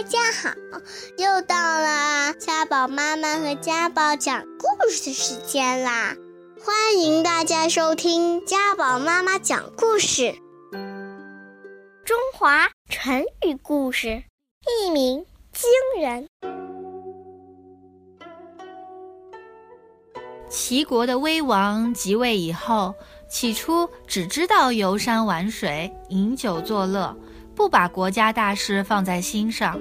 大家好，又到了家宝妈妈和家宝讲故事的时间啦！欢迎大家收听家宝妈妈讲故事。中华成语故事，一鸣惊人。齐国的威王即位以后，起初只知道游山玩水、饮酒作乐，不把国家大事放在心上。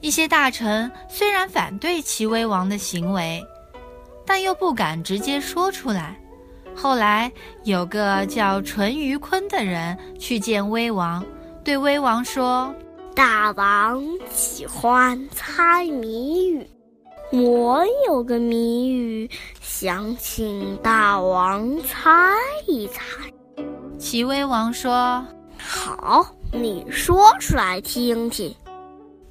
一些大臣虽然反对齐威王的行为，但又不敢直接说出来。后来有个叫淳于髡的人去见威王，对威王说：“大王喜欢猜谜语。”我有个谜语，想请大王猜一猜。齐威王说：“好，你说出来听听。”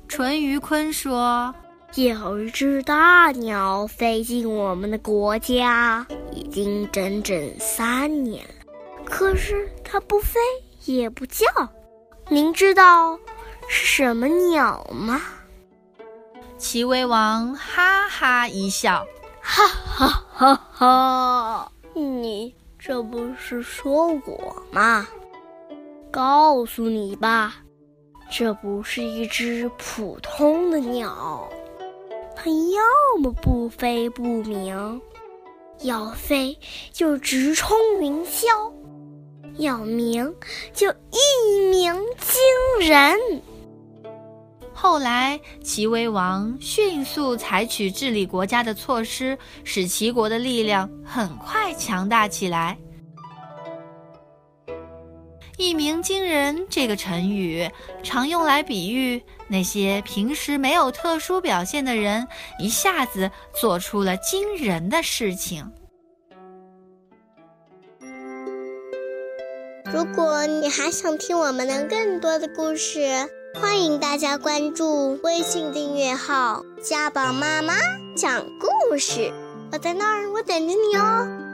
淳于髡说：“有一只大鸟飞进我们的国家，已经整整三年了，可是它不飞也不叫。您知道是什么鸟吗？”齐威王哈哈一笑，哈哈哈哈！你这不是说我吗？告诉你吧，这不是一只普通的鸟，它要么不飞不鸣，要飞就直冲云霄，要鸣就一鸣惊人。后来，齐威王迅速采取治理国家的措施，使齐国的力量很快强大起来。一鸣惊人这个成语常用来比喻那些平时没有特殊表现的人，一下子做出了惊人的事情。如果你还想听我们的更多的故事，欢迎大家关注微信订阅号“家宝妈妈讲故事”，我在那儿，我等着你哦。